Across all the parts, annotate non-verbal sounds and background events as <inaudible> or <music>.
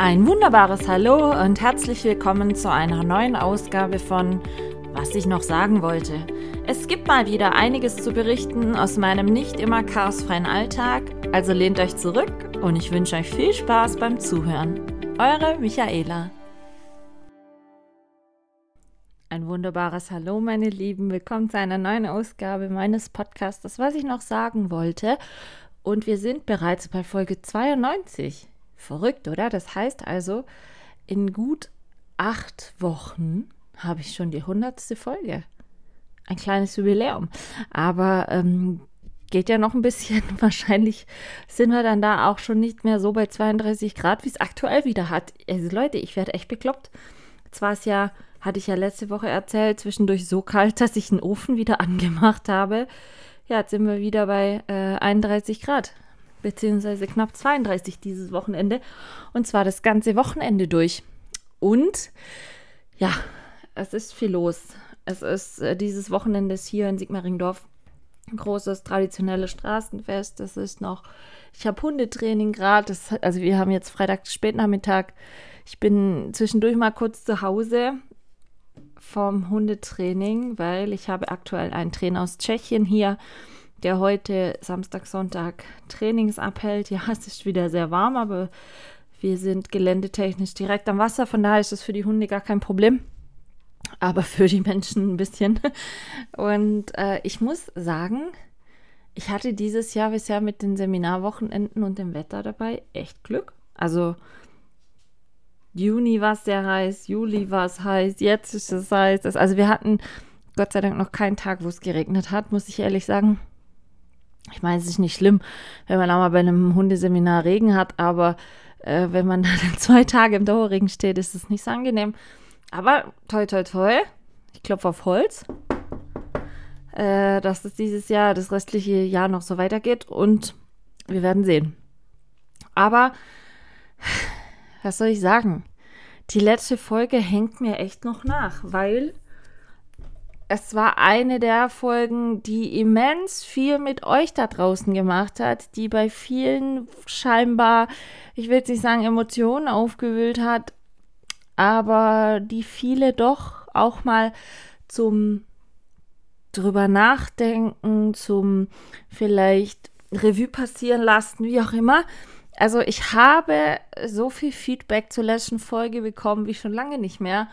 Ein wunderbares Hallo und herzlich willkommen zu einer neuen Ausgabe von Was ich noch sagen wollte. Es gibt mal wieder einiges zu berichten aus meinem nicht immer chaosfreien Alltag, also lehnt euch zurück und ich wünsche euch viel Spaß beim Zuhören. Eure Michaela. Ein wunderbares Hallo, meine Lieben. Willkommen zu einer neuen Ausgabe meines Podcasts, was ich noch sagen wollte. Und wir sind bereits bei Folge 92. Verrückt, oder? Das heißt also, in gut acht Wochen habe ich schon die hundertste Folge. Ein kleines Jubiläum. Aber ähm, geht ja noch ein bisschen. <laughs> Wahrscheinlich sind wir dann da auch schon nicht mehr so bei 32 Grad, wie es aktuell wieder hat. Also Leute, ich werde echt bekloppt. Zwar ist ja, hatte ich ja letzte Woche erzählt, zwischendurch so kalt, dass ich den Ofen wieder <laughs> angemacht habe. Ja, jetzt sind wir wieder bei äh, 31 Grad beziehungsweise knapp 32 dieses Wochenende. Und zwar das ganze Wochenende durch. Und ja, es ist viel los. Es ist äh, dieses Wochenende hier in Sigmaringdorf ein großes traditionelles Straßenfest. Das ist noch, ich habe Hundetraining gerade. Also wir haben jetzt Freitag Spätnachmittag. Ich bin zwischendurch mal kurz zu Hause vom Hundetraining, weil ich habe aktuell einen Trainer aus Tschechien hier der heute Samstag, Sonntag Trainings abhält. Ja, es ist wieder sehr warm, aber wir sind geländetechnisch direkt am Wasser, von daher ist es für die Hunde gar kein Problem. Aber für die Menschen ein bisschen. Und äh, ich muss sagen, ich hatte dieses Jahr bisher mit den Seminarwochenenden und dem Wetter dabei echt Glück. Also Juni war es sehr heiß, Juli war es heiß, jetzt ist es heiß. Also wir hatten Gott sei Dank noch keinen Tag, wo es geregnet hat, muss ich ehrlich sagen. Ich meine, es ist nicht schlimm, wenn man auch mal bei einem Hundeseminar Regen hat, aber äh, wenn man <laughs> dann zwei Tage im Dauerregen steht, ist es nicht so angenehm. Aber toi, toi, toi, ich klopfe auf Holz, äh, dass es dieses Jahr, das restliche Jahr noch so weitergeht und wir werden sehen. Aber <sighs> was soll ich sagen? Die letzte Folge hängt mir echt noch nach, weil es war eine der Folgen, die immens viel mit euch da draußen gemacht hat, die bei vielen scheinbar, ich will jetzt nicht sagen Emotionen aufgewühlt hat, aber die viele doch auch mal zum drüber nachdenken, zum vielleicht Revue passieren lassen, wie auch immer. Also ich habe so viel Feedback zur letzten Folge bekommen wie schon lange nicht mehr.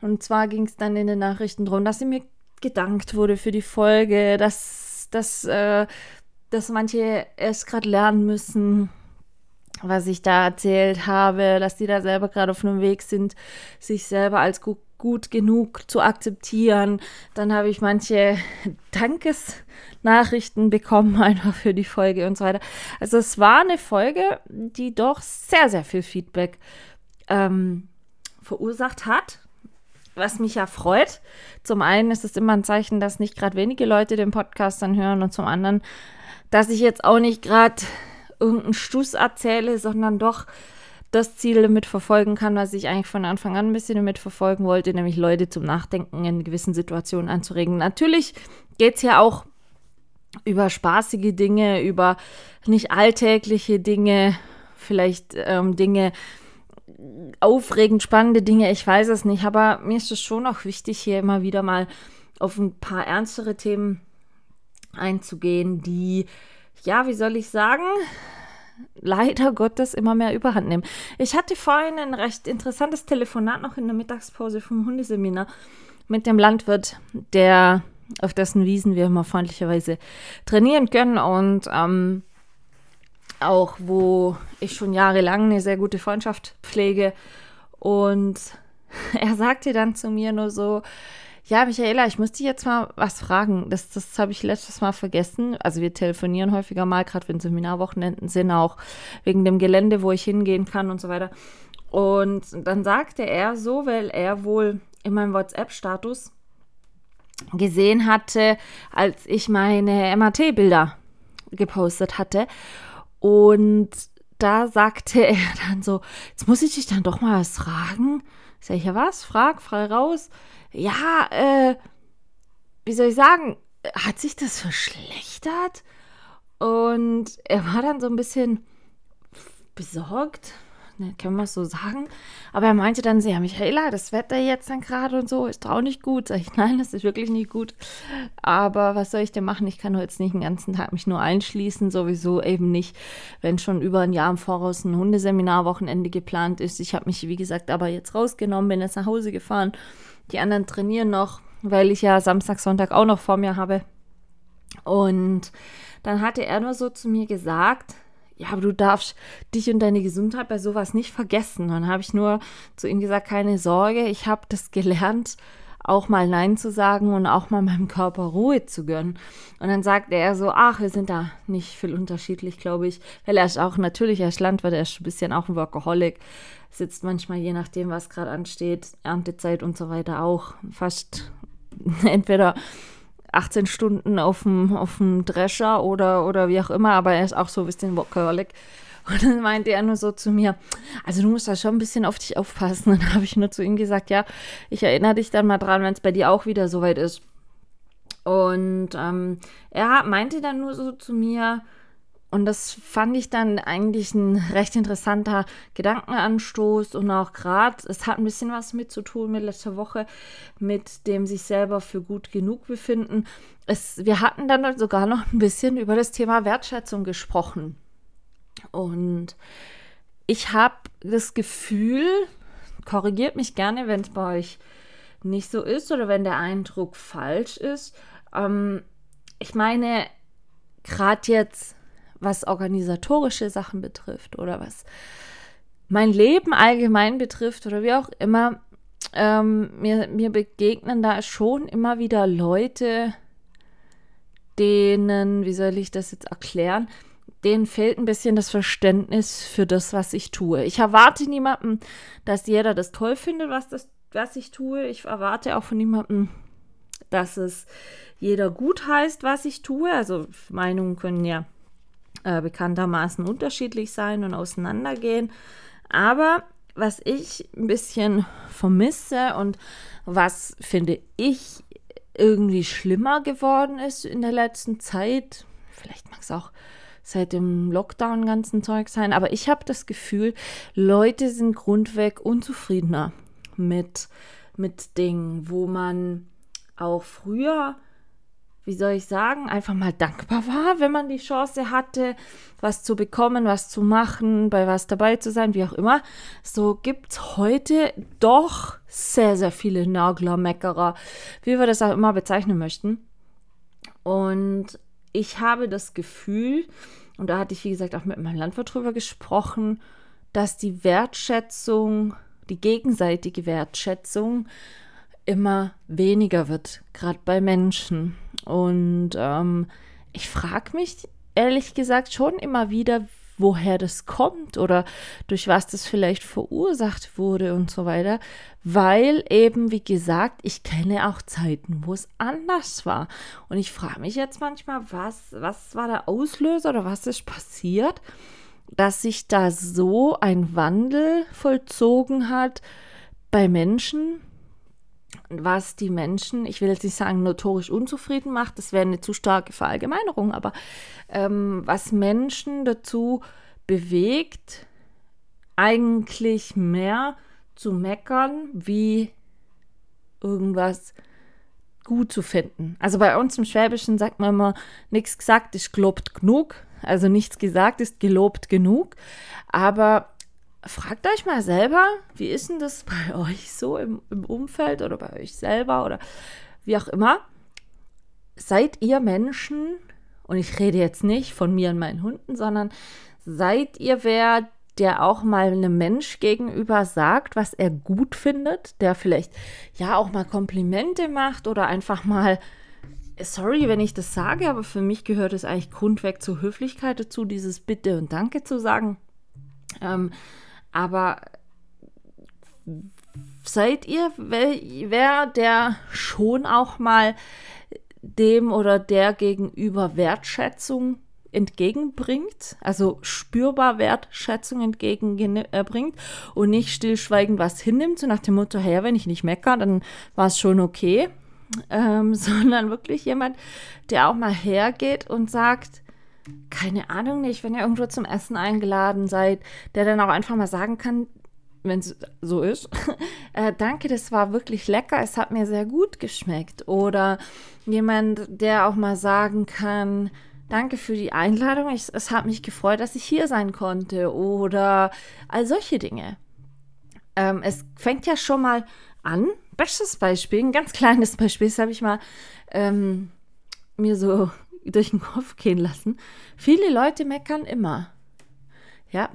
Und zwar ging es dann in den Nachrichten darum, dass sie mir gedankt wurde für die Folge, dass, dass, äh, dass manche erst gerade lernen müssen, was ich da erzählt habe, dass die da selber gerade auf einem Weg sind, sich selber als gut, gut genug zu akzeptieren. Dann habe ich manche Dankesnachrichten bekommen, <laughs> einfach für die Folge und so weiter. Also es war eine Folge, die doch sehr, sehr viel Feedback ähm, verursacht hat was mich ja freut. Zum einen ist es immer ein Zeichen, dass nicht gerade wenige Leute den Podcast dann hören und zum anderen, dass ich jetzt auch nicht gerade irgendeinen Stuss erzähle, sondern doch das Ziel damit verfolgen kann, was ich eigentlich von Anfang an ein bisschen damit verfolgen wollte, nämlich Leute zum Nachdenken in gewissen Situationen anzuregen. Natürlich geht es ja auch über spaßige Dinge, über nicht alltägliche Dinge, vielleicht ähm, Dinge, aufregend spannende Dinge, ich weiß es nicht, aber mir ist es schon auch wichtig, hier immer wieder mal auf ein paar ernstere Themen einzugehen, die, ja, wie soll ich sagen, leider Gottes immer mehr Überhand nehmen. Ich hatte vorhin ein recht interessantes Telefonat noch in der Mittagspause vom Hundeseminar mit dem Landwirt, der auf dessen Wiesen wir immer freundlicherweise trainieren können und ähm, auch wo ich schon jahrelang eine sehr gute Freundschaft pflege. Und <laughs> er sagte dann zu mir nur so, ja, Michaela, ich muss dich jetzt mal was fragen. Das, das habe ich letztes Mal vergessen. Also wir telefonieren häufiger mal, gerade wenn Seminarwochenenden sind, auch wegen dem Gelände, wo ich hingehen kann und so weiter. Und dann sagte er so, weil er wohl in meinem WhatsApp-Status gesehen hatte, als ich meine MAT-Bilder gepostet hatte. Und da sagte er <laughs> dann so, jetzt muss ich dich dann doch mal was fragen. Sag ich, ja was? Frag, frei raus. Ja, äh, wie soll ich sagen, hat sich das verschlechtert? Und er war dann so ein bisschen besorgt, ne, können wir es so sagen. Aber er meinte dann sehr, Michaela, das Wetter jetzt dann gerade und so ist auch nicht gut. Sag ich, nein, das ist wirklich nicht gut. Aber was soll ich denn machen? Ich kann jetzt nicht den ganzen Tag mich nur einschließen, sowieso eben nicht, wenn schon über ein Jahr im Voraus ein Hundeseminarwochenende geplant ist. Ich habe mich, wie gesagt, aber jetzt rausgenommen, bin jetzt nach Hause gefahren. Die anderen trainieren noch, weil ich ja Samstag, Sonntag auch noch vor mir habe. Und dann hatte er nur so zu mir gesagt, ja, aber du darfst dich und deine Gesundheit bei sowas nicht vergessen. Und dann habe ich nur zu ihm gesagt, keine Sorge, ich habe das gelernt, auch mal Nein zu sagen und auch mal meinem Körper Ruhe zu gönnen. Und dann sagte er so, ach, wir sind da nicht viel unterschiedlich, glaube ich. Weil er ist auch natürlich, er ist Landwirt, er ist ein bisschen auch ein Workaholic. Sitzt manchmal, je nachdem, was gerade ansteht, Erntezeit und so weiter auch fast <laughs> entweder 18 Stunden auf dem, auf dem Drescher oder, oder wie auch immer, aber er ist auch so ein bisschen Workaholic. <laughs> Und dann meinte er nur so zu mir, also du musst da schon ein bisschen auf dich aufpassen. Dann habe ich nur zu ihm gesagt, ja, ich erinnere dich dann mal dran, wenn es bei dir auch wieder soweit ist. Und ähm, er meinte dann nur so zu mir, und das fand ich dann eigentlich ein recht interessanter Gedankenanstoß und auch gerade, es hat ein bisschen was mit zu tun mit letzter Woche, mit dem sich selber für gut genug befinden. Es, wir hatten dann sogar noch ein bisschen über das Thema Wertschätzung gesprochen. Und ich habe das Gefühl, korrigiert mich gerne, wenn es bei euch nicht so ist oder wenn der Eindruck falsch ist. Ähm, ich meine, gerade jetzt was organisatorische Sachen betrifft oder was mein Leben allgemein betrifft oder wie auch immer, ähm, mir, mir begegnen da schon immer wieder Leute, denen, wie soll ich das jetzt erklären, denen fehlt ein bisschen das Verständnis für das, was ich tue. Ich erwarte niemandem, dass jeder das toll findet, was, das, was ich tue. Ich erwarte auch von niemandem, dass es jeder gut heißt, was ich tue. Also Meinungen können ja äh, bekanntermaßen unterschiedlich sein und auseinandergehen. Aber was ich ein bisschen vermisse und was finde ich irgendwie schlimmer geworden ist in der letzten Zeit, vielleicht mag es auch seit dem Lockdown ganzen Zeug sein, aber ich habe das Gefühl, Leute sind grundweg unzufriedener mit, mit Dingen, wo man auch früher wie soll ich sagen, einfach mal dankbar war, wenn man die Chance hatte, was zu bekommen, was zu machen, bei was dabei zu sein, wie auch immer. So gibt es heute doch sehr, sehr viele Nagler, Meckerer, wie wir das auch immer bezeichnen möchten. Und ich habe das Gefühl, und da hatte ich, wie gesagt, auch mit meinem Landwirt drüber gesprochen, dass die Wertschätzung, die gegenseitige Wertschätzung immer weniger wird, gerade bei Menschen. Und ähm, ich frage mich ehrlich gesagt schon immer wieder, woher das kommt oder durch was das vielleicht verursacht wurde und so weiter, weil eben, wie gesagt, ich kenne auch Zeiten, wo es anders war. Und ich frage mich jetzt manchmal, was, was war der Auslöser oder was ist passiert, dass sich da so ein Wandel vollzogen hat bei Menschen, was die Menschen, ich will jetzt nicht sagen, notorisch unzufrieden macht, das wäre eine zu starke Verallgemeinerung, aber ähm, was Menschen dazu bewegt, eigentlich mehr zu meckern, wie irgendwas gut zu finden. Also bei uns im Schwäbischen sagt man immer, nichts gesagt ist gelobt genug. Also nichts gesagt ist gelobt genug. Aber fragt euch mal selber, wie ist denn das <laughs> bei euch so im, im Umfeld oder bei euch selber oder wie auch immer? Seid ihr Menschen, und ich rede jetzt nicht von mir und meinen Hunden, sondern seid ihr wer, der auch mal einem Mensch gegenüber sagt, was er gut findet, der vielleicht ja auch mal Komplimente macht oder einfach mal, sorry, wenn ich das sage, aber für mich gehört es eigentlich grundweg zur Höflichkeit dazu, dieses Bitte und Danke zu sagen. Ähm, aber seid ihr wer, der schon auch mal dem oder der gegenüber Wertschätzung entgegenbringt, also spürbar Wertschätzung entgegenbringt und nicht stillschweigend was hinnimmt, so nach dem Motto, hey, wenn ich nicht meckere, dann war es schon okay, ähm, <laughs> sondern wirklich jemand, der auch mal hergeht und sagt, keine Ahnung nicht, wenn ihr irgendwo zum Essen eingeladen seid, der dann auch einfach mal sagen kann, wenn es so ist, <laughs> äh, danke, das war wirklich lecker, es hat mir sehr gut geschmeckt. Oder jemand, der auch mal sagen kann, danke für die Einladung, ich, es hat mich gefreut, dass ich hier sein konnte. Oder all solche Dinge. Ähm, es fängt ja schon mal an. Bestes Beispiel, ein ganz kleines Beispiel, das habe ich mal ähm, mir so durch den Kopf gehen lassen. Viele Leute meckern immer. Ja,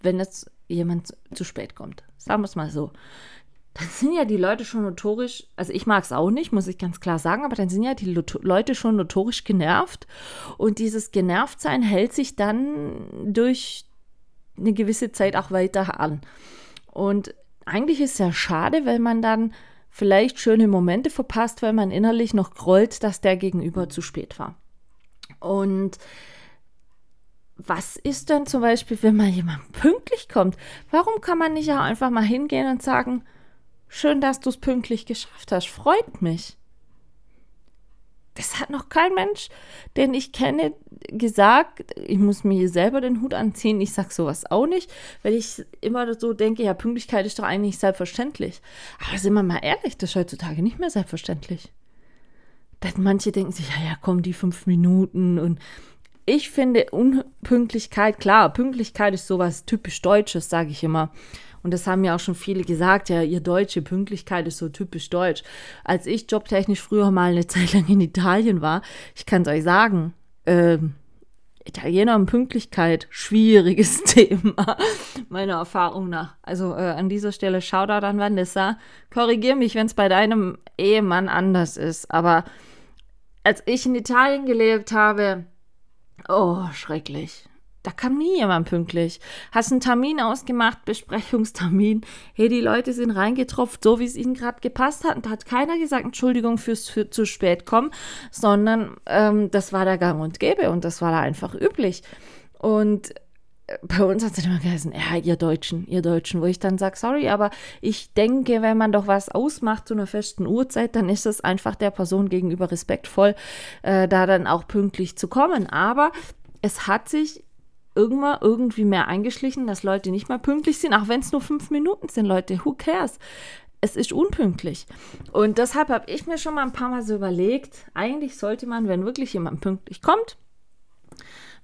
wenn jetzt jemand zu spät kommt. Sagen wir es mal so. Dann sind ja die Leute schon notorisch, also ich mag es auch nicht, muss ich ganz klar sagen, aber dann sind ja die Leute schon notorisch genervt. Und dieses Genervtsein hält sich dann durch eine gewisse Zeit auch weiter an. Und eigentlich ist es ja schade, weil man dann vielleicht schöne Momente verpasst, weil man innerlich noch grollt, dass der Gegenüber zu spät war. Und was ist denn zum Beispiel, wenn mal jemand pünktlich kommt? Warum kann man nicht auch einfach mal hingehen und sagen, schön, dass du es pünktlich geschafft hast, freut mich. Das hat noch kein Mensch, den ich kenne, gesagt. Ich muss mir selber den Hut anziehen. Ich sage sowas auch nicht, weil ich immer so denke, ja, Pünktlichkeit ist doch eigentlich selbstverständlich. Aber sind wir mal ehrlich, das ist heutzutage nicht mehr selbstverständlich. Manche denken sich, ja, ja, komm, die fünf Minuten und ich finde Unpünktlichkeit, klar, Pünktlichkeit ist sowas typisch Deutsches, sage ich immer. Und das haben ja auch schon viele gesagt, ja, ihr deutsche Pünktlichkeit ist so typisch deutsch. Als ich jobtechnisch früher mal eine <laughs> Zeit lang in Italien war, ich kann es euch sagen, äh, Italiener und Pünktlichkeit, schwieriges <laughs> Thema, meiner Erfahrung nach. Also äh, an dieser Stelle Shoutout an Vanessa. Korrigier mich, wenn es bei deinem Ehemann anders ist. Aber als ich in Italien gelebt habe, Oh, schrecklich. Da kam nie jemand pünktlich. Hast einen Termin ausgemacht, Besprechungstermin. Hey, die Leute sind reingetropft, so wie es ihnen gerade gepasst hat. Und da hat keiner gesagt, Entschuldigung fürs für zu spät kommen, sondern ähm, das war der Gang und Gäbe und das war da einfach üblich. Und bei uns hat es immer geheißen, ja, ihr Deutschen, ihr Deutschen, wo ich dann sage, sorry, aber ich denke, wenn man doch was ausmacht zu einer festen Uhrzeit, dann ist es einfach der Person gegenüber respektvoll, äh, da dann auch pünktlich zu kommen. Aber es hat sich irgendwann irgendwie mehr eingeschlichen, dass Leute nicht mehr pünktlich sind, auch wenn es nur fünf Minuten sind, Leute, who cares? Es ist unpünktlich. Und deshalb habe ich mir schon mal ein paar Mal so überlegt, eigentlich sollte man, wenn wirklich jemand pünktlich kommt,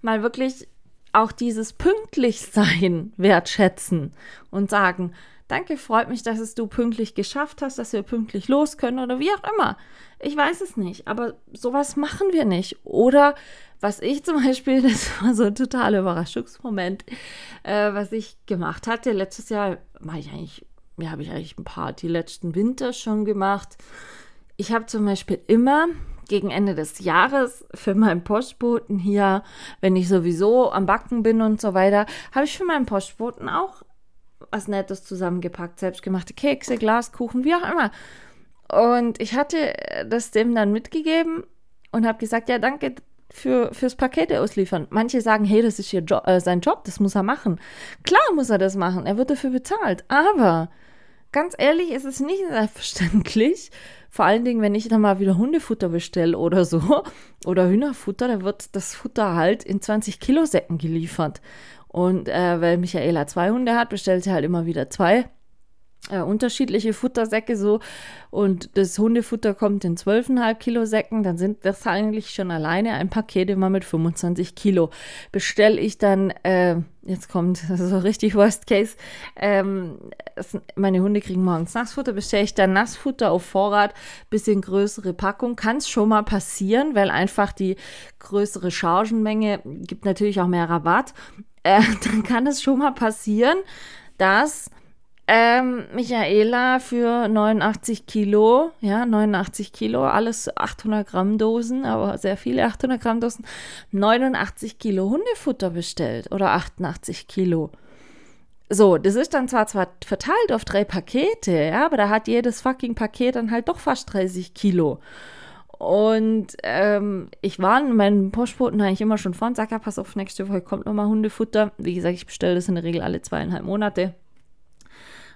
mal wirklich auch dieses Pünktlichsein wertschätzen und sagen, danke, freut mich, dass es du pünktlich geschafft hast, dass wir pünktlich los können oder wie auch immer. Ich weiß es nicht, aber sowas machen wir nicht. Oder was ich zum Beispiel, <laughs> das war so ein totaler Überraschungsmoment, äh, was ich gemacht hatte. Letztes Jahr mache ich eigentlich, ja, habe ich eigentlich ein paar, die letzten Winter schon gemacht. Ich habe zum Beispiel immer gegen Ende des Jahres für meinen Postboten hier, wenn ich sowieso am Backen bin und so weiter, habe ich für meinen Postboten auch was Nettes zusammengepackt, selbstgemachte Kekse, Glaskuchen, wie auch immer. Und ich hatte das dem dann mitgegeben und habe gesagt, ja, danke für, fürs Pakete ausliefern. Manche sagen, hey, das ist ihr jo äh, sein Job, das muss er machen. Klar muss er das machen, er wird dafür bezahlt. Aber ganz ehrlich, ist es nicht selbstverständlich, vor allen Dingen, wenn ich dann mal wieder Hundefutter bestelle oder so <laughs> oder Hühnerfutter, da wird das Futter halt in 20 Kilo Säcken geliefert. Und äh, weil Michaela zwei Hunde hat, bestellt sie halt immer wieder zwei äh, unterschiedliche Futtersäcke so und das Hundefutter kommt in 12,5 Kilo Säcken, dann sind das eigentlich schon alleine ein Paket immer mit 25 Kilo. Bestelle ich dann, äh, jetzt kommt <laughs> so richtig Worst Case, ähm, es, meine Hunde kriegen morgens Nassfutter, bestelle ich dann Nassfutter auf Vorrat, bisschen größere Packung, kann es schon mal passieren, weil einfach die größere Chargenmenge gibt natürlich auch mehr Rabatt. Äh, <laughs> dann kann es schon mal passieren, dass ähm, Michaela für 89 Kilo, ja, 89 Kilo, alles 800 Gramm Dosen, aber sehr viele 800 Gramm Dosen, 89 Kilo Hundefutter bestellt oder 88 Kilo. So, das ist dann zwar, zwar verteilt auf drei Pakete, ja, aber da hat jedes fucking Paket dann halt doch fast 30 Kilo. Und ähm, ich in meinen Postboten eigentlich immer schon vorn, sag ja, pass auf, nächste Woche kommt nochmal Hundefutter. Wie gesagt, ich bestelle das in der Regel alle zweieinhalb Monate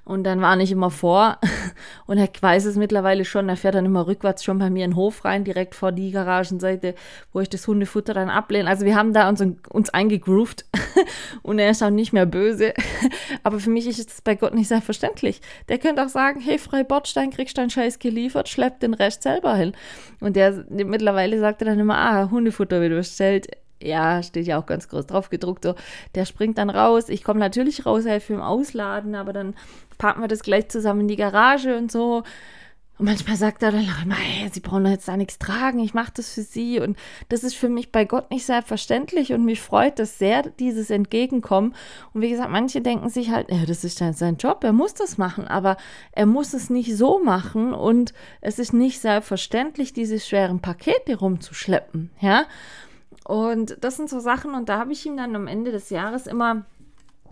Und dann war nicht immer vor. <laughs> Und er weiß es mittlerweile schon. Er fährt dann immer rückwärts schon bei mir in den Hof rein, direkt vor die Garagenseite, wo ich das Hundefutter dann ablehne. Also wir haben da uns, uns eingegroovt. <laughs> Und er ist auch nicht mehr böse. <laughs> Aber für mich ist es bei Gott nicht selbstverständlich. Der könnte auch sagen, hey, Frau Bordstein, kriegst deinen Scheiß geliefert, schleppt den Rest selber hin. Und der mittlerweile sagt er dann immer, ah, Hundefutter wird bestellt ja, steht ja auch ganz groß drauf gedruckt, so, der springt dann raus. Ich komme natürlich raus, helfe ihm ausladen, aber dann packen wir das gleich zusammen in die Garage und so. Und manchmal sagt er dann immer, hey, Sie brauchen jetzt da nichts tragen, ich mache das für Sie. Und das ist für mich bei Gott nicht selbstverständlich und mich freut das sehr, dieses Entgegenkommen. Und wie gesagt, manche denken sich halt, ja, das ist sein Job, er muss das machen, aber er muss es nicht so machen und es ist nicht selbstverständlich, diese schweren Pakete rumzuschleppen, ja. Und das sind so Sachen und da habe ich ihm dann am Ende des Jahres immer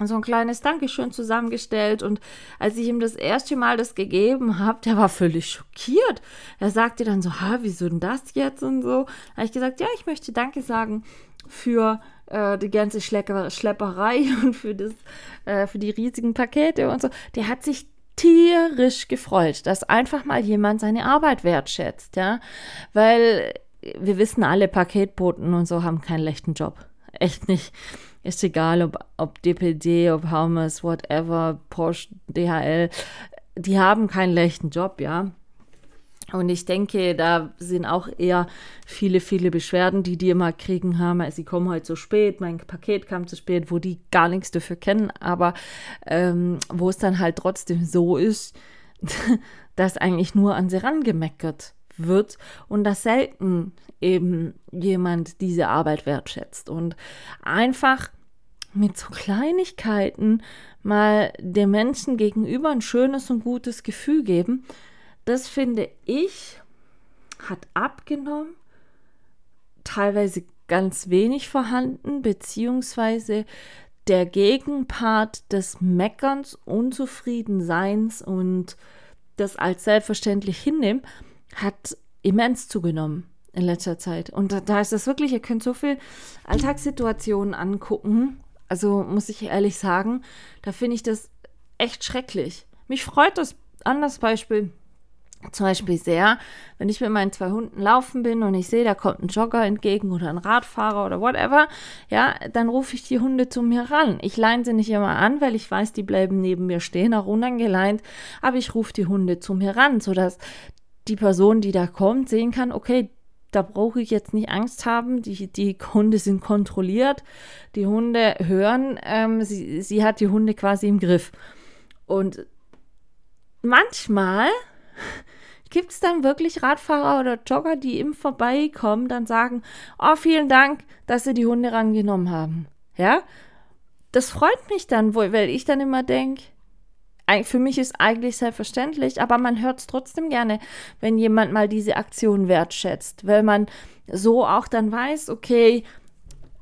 so ein kleines Dankeschön zusammengestellt. Und als ich ihm das erste Mal das gegeben habe, der war völlig schockiert. Er sagte dann so, ha, wieso denn das jetzt und so. Da habe ich gesagt, ja, ich möchte Danke sagen für äh, die ganze Schlecker Schlepperei <laughs> und für, das, äh, für die riesigen Pakete und so. Der hat sich tierisch gefreut, dass einfach mal jemand seine Arbeit wertschätzt, ja, weil wir wissen alle, Paketboten und so haben keinen leichten Job. Echt nicht. Ist egal, ob, ob DPD, ob Hermes, whatever, Porsche, DHL, die haben keinen leichten Job, ja. Und ich denke, da sind auch eher viele, viele Beschwerden, die die immer kriegen haben. Sie kommen heute zu spät, mein Paket kam zu spät, wo die gar nichts dafür kennen, aber ähm, wo es dann halt trotzdem so ist, <laughs> dass eigentlich nur an sie rangemeckert wird und dass selten eben jemand diese Arbeit wertschätzt. Und einfach mit so Kleinigkeiten mal dem Menschen gegenüber ein schönes und gutes Gefühl geben, das finde ich hat abgenommen, teilweise ganz wenig vorhanden, beziehungsweise der Gegenpart des Meckerns, Unzufriedenseins und das als selbstverständlich hinnehmen, hat immens zugenommen in letzter Zeit. Und da, da ist es wirklich, ihr könnt so viel Alltagssituationen angucken. Also muss ich ehrlich sagen, da finde ich das echt schrecklich. Mich freut das anders Beispiel zum Beispiel sehr, wenn ich mit meinen zwei Hunden laufen bin und ich sehe, da kommt ein Jogger entgegen oder ein Radfahrer oder whatever, ja, dann rufe ich die Hunde zu mir ran. Ich leine sie nicht immer an, weil ich weiß, die bleiben neben mir stehen, auch unangeleint, aber ich rufe die Hunde zu mir ran, sodass die Person, die da kommt, sehen kann, okay, da brauche ich jetzt nicht Angst haben, die, die Hunde sind kontrolliert, die Hunde hören, ähm, sie, sie hat die Hunde quasi im Griff. Und manchmal <laughs> gibt es dann wirklich Radfahrer oder Jogger, die im Vorbeikommen dann sagen, oh, vielen Dank, dass Sie die Hunde rangenommen haben. Ja, das freut mich dann, weil ich dann immer denke, für mich ist eigentlich selbstverständlich, aber man hört es trotzdem gerne, wenn jemand mal diese Aktion wertschätzt, weil man so auch dann weiß, okay,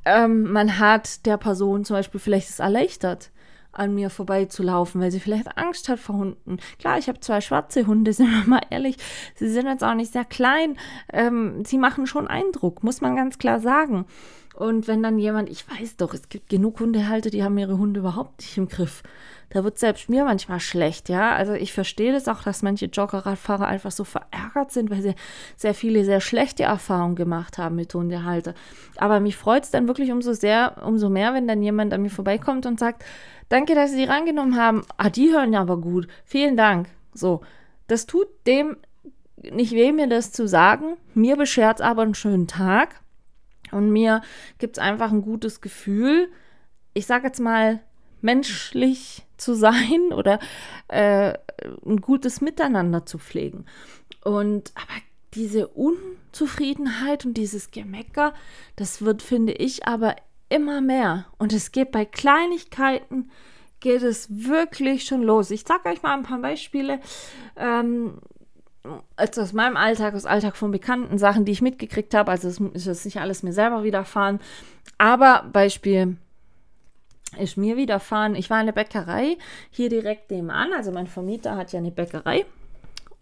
ähm, man hat der Person zum Beispiel vielleicht es erleichtert, an mir vorbeizulaufen, weil sie vielleicht Angst hat vor Hunden. Klar, ich habe zwei schwarze Hunde, <laughs> sind wir mal ehrlich, sie sind jetzt auch nicht sehr klein, ähm, sie machen schon Eindruck, muss man ganz klar sagen. Und wenn dann jemand, ich weiß doch, es gibt genug Hundehalter, die haben ihre Hunde überhaupt nicht im Griff. Da wird selbst mir manchmal schlecht, ja. Also ich verstehe das auch, dass manche Joggerradfahrer einfach so verärgert sind, weil sie sehr viele sehr schlechte Erfahrungen gemacht haben mit Hundehalter. Aber mich freut es dann wirklich umso sehr, umso mehr, wenn dann jemand an mir vorbeikommt und sagt, danke, dass Sie die rangenommen haben. Ah, die hören ja aber gut. Vielen Dank. So, das tut dem nicht weh, mir das zu sagen. Mir beschert es aber einen schönen Tag. Und mir gibt es einfach ein gutes Gefühl, ich sage jetzt mal, menschlich zu sein <laughs> oder äh, ein gutes Miteinander zu pflegen. Und aber diese Unzufriedenheit und dieses Gemecker, das wird, finde ich, aber immer mehr. Und es geht bei Kleinigkeiten, geht es wirklich schon los. Ich sage euch mal ein paar Beispiele. Ähm, also aus meinem Alltag, aus Alltag von bekannten Sachen, die ich mitgekriegt habe. Also es ist nicht alles mir selber widerfahren. Aber Beispiel ist mir widerfahren. Ich war in der Bäckerei hier direkt nebenan. Also mein Vermieter hat ja eine Bäckerei.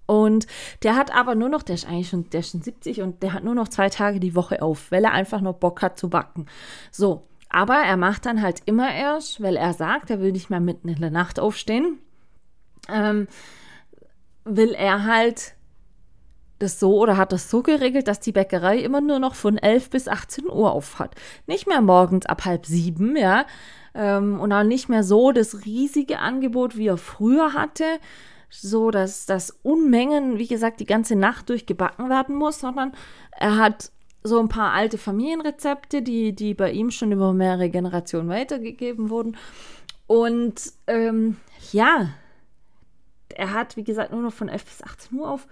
Und der hat aber nur noch, der ist eigentlich schon, der ist schon 70 und der hat nur noch zwei Tage die Woche auf, weil er einfach nur Bock hat zu backen. So, aber er macht dann halt immer erst, weil er sagt, er will nicht mehr mitten in der Nacht aufstehen ähm, will er halt das so oder hat das so geregelt, dass die Bäckerei immer nur noch von 11 bis 18 Uhr auf hat. Nicht mehr morgens ab halb sieben, ja. Ähm, und auch nicht mehr so das riesige Angebot, wie er früher hatte, so dass das Unmengen, wie gesagt, die ganze Nacht durchgebacken werden muss, sondern er hat so ein paar alte Familienrezepte, die, die bei ihm schon über mehrere Generationen weitergegeben wurden. Und ähm, ja, er hat, wie gesagt, nur noch von 11 bis 18 Uhr auf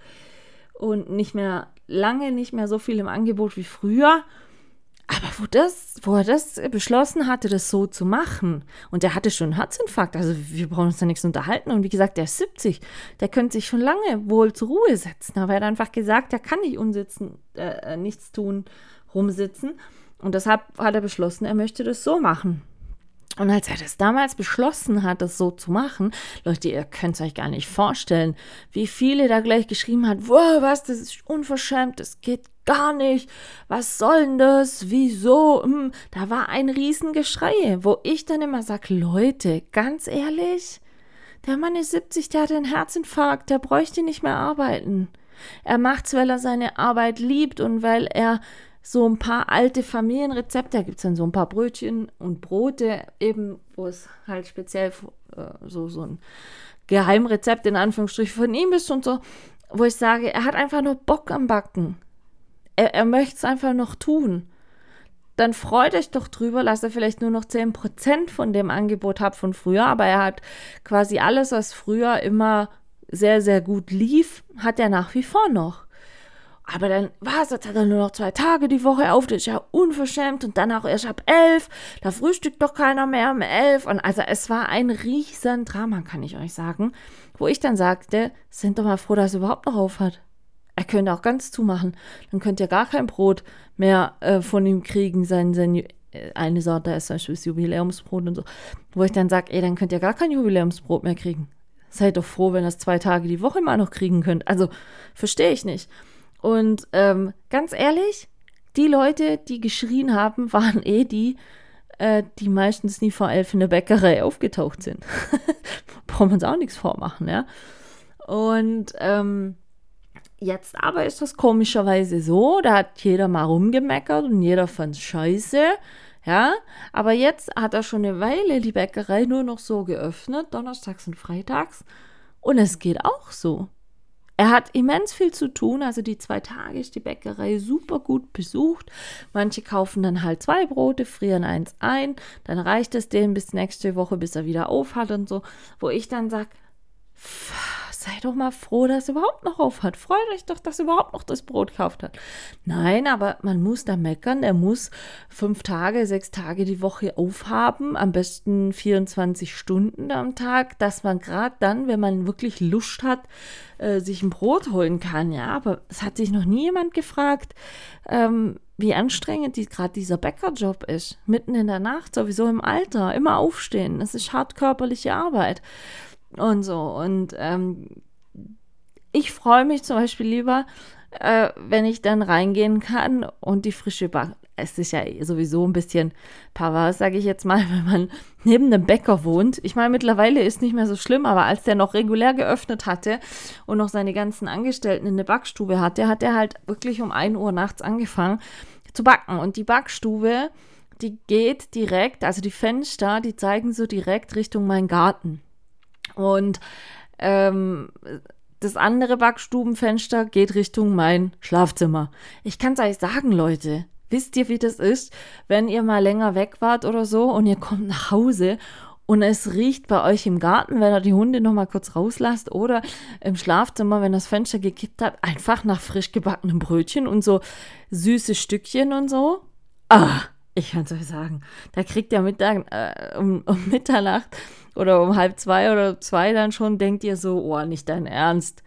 und nicht mehr lange, nicht mehr so viel im Angebot wie früher. Aber wo, das, wo er das beschlossen hatte, das so zu machen, und er hatte schon einen Herzinfarkt, also wir brauchen uns da nichts unterhalten. Und wie gesagt, der ist 70, der könnte sich schon lange wohl zur Ruhe setzen. Aber er hat einfach gesagt, er kann nicht unsitzen, äh, nichts tun, rumsitzen. Und deshalb hat er beschlossen, er möchte das so machen. Und als er das damals beschlossen hat, das so zu machen, Leute, ihr könnt es euch gar nicht vorstellen, wie viele da gleich geschrieben hat, wow, was, das ist unverschämt, das geht gar nicht, was soll denn das, wieso, hm, da war ein Riesengeschrei, wo ich dann immer sage, Leute, ganz ehrlich, der Mann ist 70, der hat einen Herzinfarkt, der bräuchte nicht mehr arbeiten. Er macht's, weil er seine Arbeit liebt und weil er so ein paar alte Familienrezepte. Da gibt es dann so ein paar Brötchen und Brote, eben, wo es halt speziell äh, so, so ein Geheimrezept in Anführungsstrichen von ihm ist und so, wo ich sage, er hat einfach nur Bock am Backen. Er, er möchte es einfach noch tun. Dann freut euch doch drüber, dass er vielleicht nur noch 10% von dem Angebot hat von früher, aber er hat quasi alles, was früher immer sehr, sehr gut lief, hat er nach wie vor noch. Aber dann was, jetzt hat er nur noch zwei Tage die Woche auf, das ist ja unverschämt und dann auch erst ab elf, da frühstückt doch keiner mehr um elf. Und also es war ein riesen Drama, kann ich euch sagen, wo ich dann sagte, sind doch mal froh, dass er überhaupt noch auf hat. Er könnte auch ganz zumachen, dann könnt ihr gar kein Brot mehr äh, von ihm kriegen, sein, sein äh, eine Sorte ist zum Beispiel das Jubiläumsbrot und so, wo ich dann sage, ey, dann könnt ihr gar kein Jubiläumsbrot mehr kriegen. Seid doch froh, wenn ihr es zwei Tage die Woche mal noch kriegen könnt. Also, verstehe ich nicht. Und ähm, ganz ehrlich, die Leute, die geschrien haben, <laughs> waren eh die, äh, die meistens nie vor elf in der Bäckerei aufgetaucht sind. <laughs> Brauchen wir uns auch nichts vormachen, ja. Und ähm, jetzt aber ist das komischerweise so, da hat jeder mal rumgemeckert und jeder fand scheiße. Ja, aber jetzt hat er schon eine Weile die Bäckerei nur noch so geöffnet, donnerstags und freitags. Und es geht auch so. Er hat immens viel zu tun. Also die zwei Tage ist die Bäckerei super gut besucht. Manche kaufen dann halt zwei Brote, frieren eins ein. Dann reicht es denen bis nächste Woche, bis er wieder auf hat und so. Wo ich dann sage, sei doch mal froh, dass er überhaupt noch auf hat. Freut euch doch, dass er überhaupt noch das Brot gekauft hat. Nein, aber man muss da meckern. Er muss fünf Tage, sechs Tage die Woche aufhaben. Am besten 24 Stunden am Tag, dass man gerade dann, wenn man wirklich Lust hat, äh, sich ein Brot holen kann. Ja, aber es hat sich noch nie jemand gefragt, ähm, wie anstrengend die, gerade dieser Bäckerjob ist. Mitten in der Nacht, sowieso im Alter, immer aufstehen. Das ist hart körperliche Arbeit und so. Und ähm, ich freue mich zum Beispiel lieber, äh, wenn ich dann reingehen kann und die frische Back. Es ist ja sowieso ein bisschen pervers, sage ich jetzt mal, <laughs> wenn man neben einem Bäcker wohnt. Ich meine, mittlerweile ist nicht mehr so schlimm, aber als der noch regulär geöffnet hatte und noch seine ganzen Angestellten in der Backstube hatte, hat er halt wirklich um 1 Uhr nachts angefangen zu backen. Und die Backstube, die geht direkt, also die Fenster, die zeigen so direkt Richtung meinen Garten. Und ähm, das andere Backstubenfenster geht Richtung mein Schlafzimmer. Ich kann es euch sagen, Leute. Wisst ihr, wie das ist, wenn ihr mal länger weg wart oder so und ihr kommt nach Hause und es riecht bei euch im Garten, wenn ihr die Hunde noch mal kurz rauslasst oder im Schlafzimmer, wenn das Fenster gekippt hat, einfach nach frisch gebackenem Brötchen und so süße Stückchen und so. Ah, ich kann es euch sagen, da kriegt ihr Mittag, äh, um, um Mitternacht oder um halb zwei oder zwei dann schon, denkt ihr so, oh, nicht dein Ernst.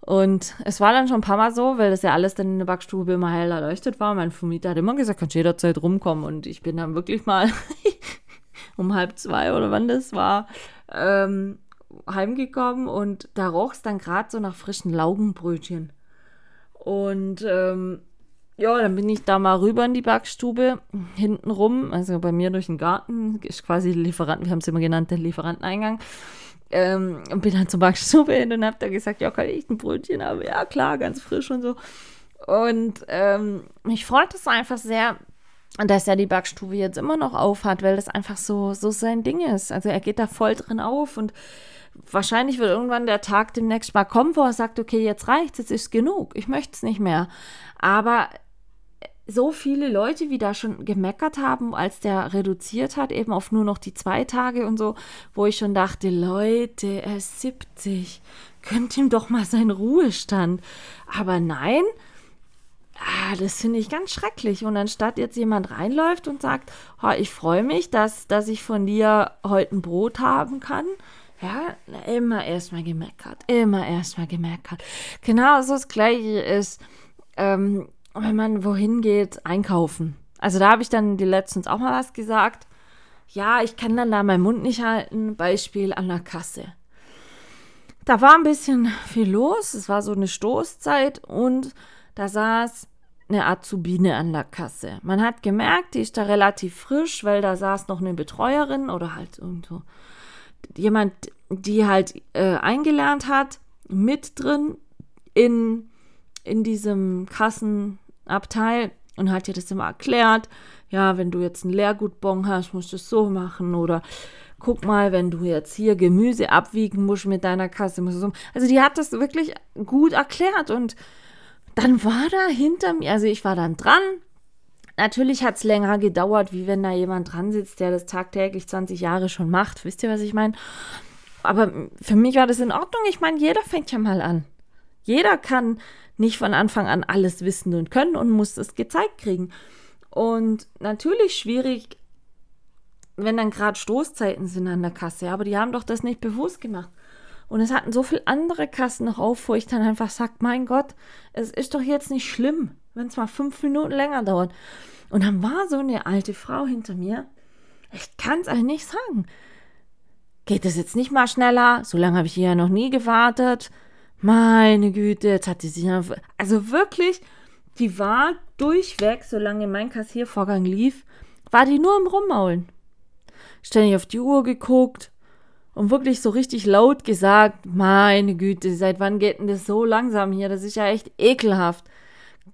Und es war dann schon ein paar Mal so, weil das ja alles dann in der Backstube immer hell erleuchtet war. Mein Vermieter hat immer gesagt, kannst jederzeit rumkommen. Und ich bin dann wirklich mal <laughs> um halb zwei oder wann das war, ähm, heimgekommen und da roch es dann gerade so nach frischen Laugenbrötchen. Und ähm, ja, dann bin ich da mal rüber in die Backstube, hinten rum, also bei mir durch den Garten, ist quasi Lieferanten, wir haben es immer genannt, der Lieferanteneingang. ähm, bin dann zum Backstube hin und habe da gesagt, ja, kann ich ein Brötchen haben? Ja, klar, ganz frisch und so. Und ähm, mich freut es einfach sehr, dass er die Backstube jetzt immer noch aufhat, weil das einfach so, so sein Ding ist. Also er geht da voll drin auf und wahrscheinlich wird irgendwann der Tag demnächst mal kommen, wo er sagt, okay, jetzt reicht's, jetzt ist genug, ich möchte es nicht mehr. Aber so viele Leute, wie da schon gemeckert haben, als der reduziert hat, eben auf nur noch die zwei Tage und so, wo ich schon dachte, Leute, er ist 70, könnt ihm doch mal seinen Ruhestand. Aber nein, ah, das finde ich ganz schrecklich. Und anstatt jetzt jemand reinläuft und sagt, oh, ich freue mich, dass, dass ich von dir heute ein Brot haben kann, ja, immer erstmal gemeckert, immer erstmal gemeckert. Genau so das Gleiche ist, ähm, wenn man wohin geht, einkaufen. Also da habe ich dann die letztens auch mal was gesagt. Ja, ich kann dann da meinen Mund nicht halten. Beispiel an der Kasse. Da war ein bisschen viel los. Es war so eine Stoßzeit und da saß eine Azubine an der Kasse. Man hat gemerkt, die ist da relativ frisch, weil da saß noch eine Betreuerin oder halt irgendwo jemand, die halt äh, eingelernt hat, mit drin in, in diesem Kassenabteil und hat ihr das immer erklärt. Ja, wenn du jetzt einen Leergutbon hast, musst du es so machen oder guck mal, wenn du jetzt hier Gemüse abwiegen musst mit deiner Kasse, musst du so. Also die hat das wirklich gut erklärt und dann war da hinter mir, also ich war dann dran, Natürlich hat es länger gedauert, wie wenn da jemand dran sitzt, der das tagtäglich 20 Jahre schon macht. Wisst ihr, was ich meine? Aber für mich war das in Ordnung. Ich meine, jeder fängt ja mal an. Jeder kann nicht von Anfang an alles wissen und können und muss es gezeigt kriegen. Und natürlich schwierig, wenn dann gerade Stoßzeiten sind an der Kasse, aber die haben doch das nicht bewusst gemacht. Und es hatten so viele andere Kassen noch auf, wo ich dann einfach sage, mein Gott, es ist doch jetzt nicht schlimm wenn es mal fünf Minuten länger dauert. Und dann war so eine alte Frau hinter mir. Ich kann es eigentlich nicht sagen. Geht es jetzt nicht mal schneller? So lange habe ich hier ja noch nie gewartet. Meine Güte, jetzt hat die sich. Also wirklich, die war durchweg, solange mein Kassiervorgang lief, war die nur im Rummaulen. Ständig auf die Uhr geguckt und wirklich so richtig laut gesagt: Meine Güte, seit wann geht denn das so langsam hier? Das ist ja echt ekelhaft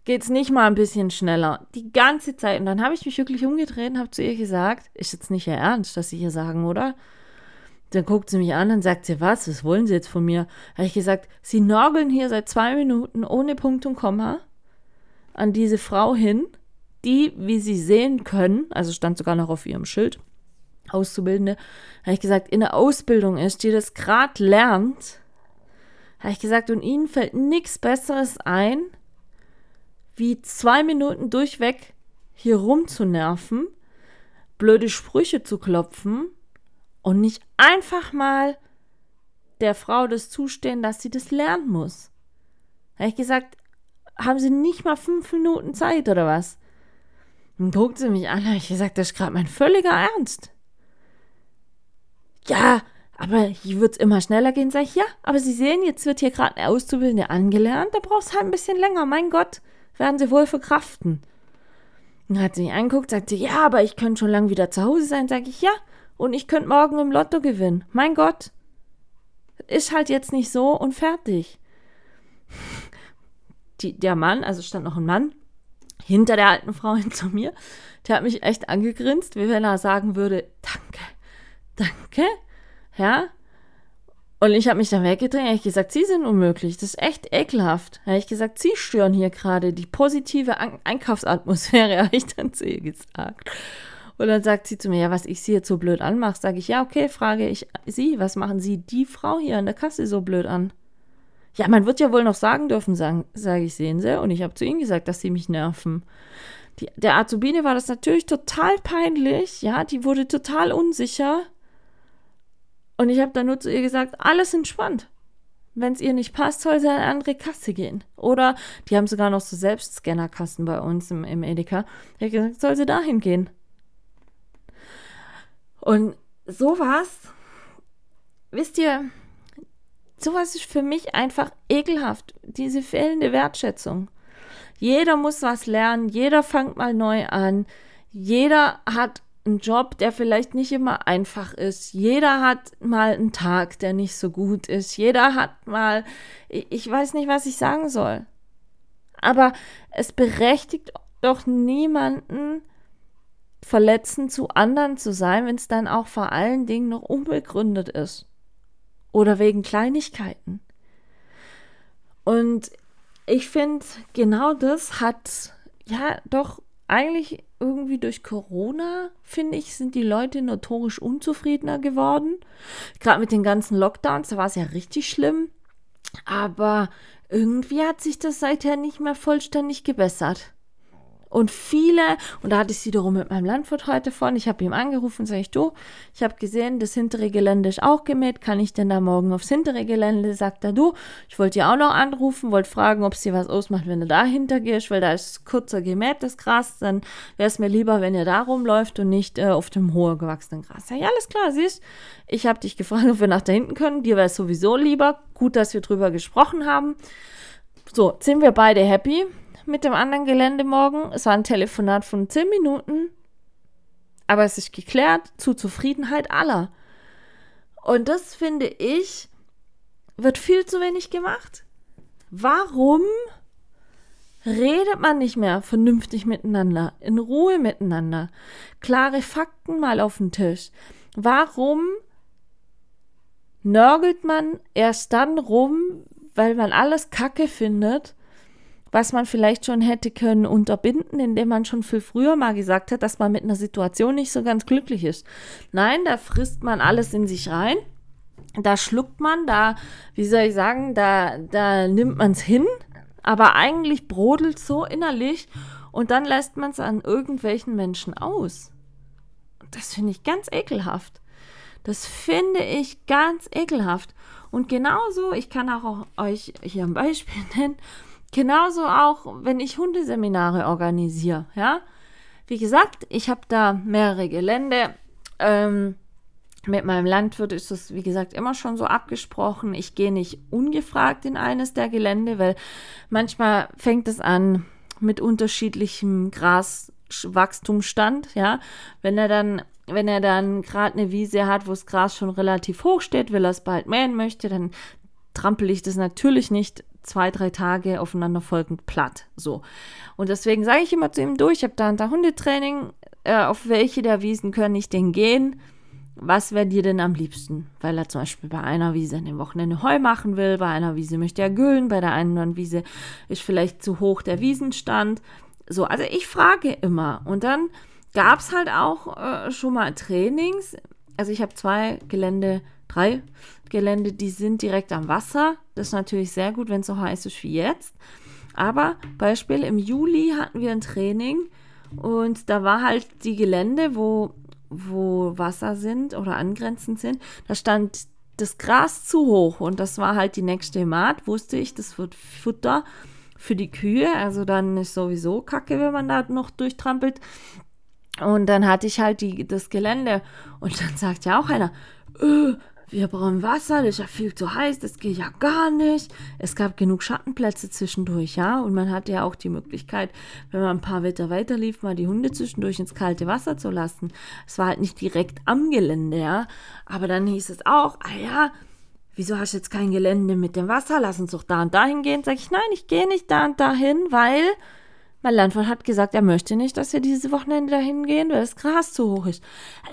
geht es nicht mal ein bisschen schneller. Die ganze Zeit. Und dann habe ich mich wirklich umgedreht und habe zu ihr gesagt, ist jetzt nicht ihr Ernst, was Sie hier sagen, oder? Dann guckt sie mich an und sagt sie, was, was wollen Sie jetzt von mir? Habe ich gesagt, Sie norgeln hier seit zwei Minuten ohne Punkt und Komma an diese Frau hin, die, wie Sie sehen können, also stand sogar noch auf ihrem Schild, Auszubildende, habe ich gesagt, in der Ausbildung ist, die das gerade lernt, habe ich gesagt, und Ihnen fällt nichts Besseres ein, wie zwei Minuten durchweg hier rumzunerven, blöde Sprüche zu klopfen und nicht einfach mal der Frau das zustehen, dass sie das lernen muss. Habe ich gesagt, haben Sie nicht mal fünf Minuten Zeit oder was? Dann guckt sie mich an, habe ich gesagt, das ist gerade mein völliger Ernst. Ja, aber hier wird es immer schneller gehen, sage ich, ja, aber Sie sehen, jetzt wird hier gerade eine Auszubildende angelernt, da braucht es halt ein bisschen länger, mein Gott werden sie wohl verkraften. Dann hat sie mich angeguckt, sagt sie, ja, aber ich könnte schon lange wieder zu Hause sein. Sag ich, ja, und ich könnte morgen im Lotto gewinnen. Mein Gott. Ist halt jetzt nicht so und fertig. <laughs> Die, der Mann, also stand noch ein Mann, hinter der alten Frau <laughs> hinter mir, der hat mich echt angegrinst, wie wenn er sagen würde, danke, danke, ja, und ich habe mich dann weggedreht, habe ich gesagt, Sie sind unmöglich, das ist echt ekelhaft. Habe ich gesagt, Sie stören hier gerade die positive An Einkaufsatmosphäre, <laughs> habe ich dann zu ihr gesagt. Und dann sagt sie zu mir, ja, was ich sie jetzt so blöd anmache, sage ich, ja, okay, frage ich Sie, was machen Sie die Frau hier an der Kasse so blöd an? Ja, man wird ja wohl noch sagen dürfen, sage ich, sehen Sie. Und ich habe zu Ihnen gesagt, dass Sie mich nerven. Die, der Azubine war das natürlich total peinlich, ja, die wurde total unsicher. Und ich habe dann nur zu ihr gesagt, alles entspannt. Wenn es ihr nicht passt, soll sie an eine andere Kasse gehen. Oder die haben sogar noch so Selbstscannerkassen bei uns im, im Edeka. Ich habe gesagt, soll sie dahin gehen. Und sowas, wisst ihr, sowas ist für mich einfach ekelhaft. Diese fehlende Wertschätzung. Jeder muss was lernen, jeder fängt mal neu an, jeder hat ein Job, der vielleicht nicht immer einfach ist. Jeder hat mal einen Tag, der nicht so gut ist. Jeder hat mal, ich weiß nicht, was ich sagen soll. Aber es berechtigt doch niemanden, verletzend zu anderen zu sein, wenn es dann auch vor allen Dingen noch unbegründet ist. Oder wegen Kleinigkeiten. Und ich finde, genau das hat ja doch eigentlich irgendwie durch Corona, finde ich, sind die Leute notorisch unzufriedener geworden. Gerade mit den ganzen Lockdowns, da war es ja richtig schlimm. Aber irgendwie hat sich das seither nicht mehr vollständig gebessert. Und viele, und da hatte ich sie wiederum mit meinem Landwirt heute von, ich habe ihm angerufen, sage ich, du, ich habe gesehen, das hintere Gelände ist auch gemäht, kann ich denn da morgen aufs hintere Gelände? Sagt er, du, ich wollte dir auch noch anrufen, wollte fragen, ob sie was ausmacht, wenn du dahinter gehst, weil da ist kurzer gemähtes Gras, dann wäre es mir lieber, wenn ihr da rumläuft und nicht äh, auf dem hoher gewachsenen Gras. Ja, alles klar, siehst, ich habe dich gefragt, ob wir nach da hinten können, dir wäre es sowieso lieber, gut, dass wir drüber gesprochen haben. So, sind wir beide happy mit dem anderen Gelände morgen. Es war ein Telefonat von 10 Minuten, aber es ist geklärt zur Zufriedenheit aller. Und das finde ich, wird viel zu wenig gemacht. Warum redet man nicht mehr vernünftig miteinander, in Ruhe miteinander, klare Fakten mal auf den Tisch? Warum nörgelt man erst dann rum, weil man alles Kacke findet was man vielleicht schon hätte können unterbinden, indem man schon viel früher mal gesagt hat, dass man mit einer Situation nicht so ganz glücklich ist. Nein, da frisst man alles in sich rein. Da schluckt man, da, wie soll ich sagen, da, da nimmt man es hin, aber eigentlich brodelt so innerlich und dann lässt man es an irgendwelchen Menschen aus. Das finde ich ganz ekelhaft. Das finde ich ganz ekelhaft. Und genauso, ich kann auch euch hier ein Beispiel <laughs> nennen, Genauso auch, wenn ich Hundeseminare organisiere, ja. Wie gesagt, ich habe da mehrere Gelände. Ähm, mit meinem Landwirt ist das, wie gesagt, immer schon so abgesprochen. Ich gehe nicht ungefragt in eines der Gelände, weil manchmal fängt es an mit unterschiedlichem Graswachstumsstand, ja. Wenn er dann, wenn er dann gerade eine Wiese hat, wo das Gras schon relativ hoch steht, will er es bald mähen möchte, dann trampel ich das natürlich nicht zwei, drei Tage aufeinanderfolgend platt. So. Und deswegen sage ich immer zu ihm durch, ich habe da ein Hundetraining, äh, auf welche der Wiesen können ich denn gehen? Was wäre dir denn am liebsten? Weil er zum Beispiel bei einer Wiese an dem Wochenende Heu machen will, bei einer Wiese möchte er güllen, bei der anderen Wiese ist vielleicht zu hoch der Wiesenstand. So, also ich frage immer. Und dann gab es halt auch äh, schon mal Trainings. Also ich habe zwei Gelände, drei Gelände, die sind direkt am Wasser. Das ist natürlich sehr gut, wenn es so heiß ist wie jetzt. Aber Beispiel, im Juli hatten wir ein Training und da war halt die Gelände, wo, wo Wasser sind oder angrenzend sind, da stand das Gras zu hoch und das war halt die nächste Maat, wusste ich, das wird Futter für die Kühe, also dann ist sowieso Kacke, wenn man da noch durchtrampelt. Und dann hatte ich halt die, das Gelände und dann sagt ja auch einer, öh, wir brauchen Wasser, das ist ja viel zu heiß, das geht ja gar nicht. Es gab genug Schattenplätze zwischendurch, ja. Und man hatte ja auch die Möglichkeit, wenn man ein paar Meter weiter lief, mal die Hunde zwischendurch ins kalte Wasser zu lassen. Es war halt nicht direkt am Gelände, ja. Aber dann hieß es auch, ah ja, wieso hast du jetzt kein Gelände mit dem Wasser? Lass uns doch da und dahin gehen. Sag ich, nein, ich gehe nicht da und dahin, weil mein Landwirt hat gesagt, er möchte nicht, dass wir dieses Wochenende dahin gehen, weil das Gras zu hoch ist.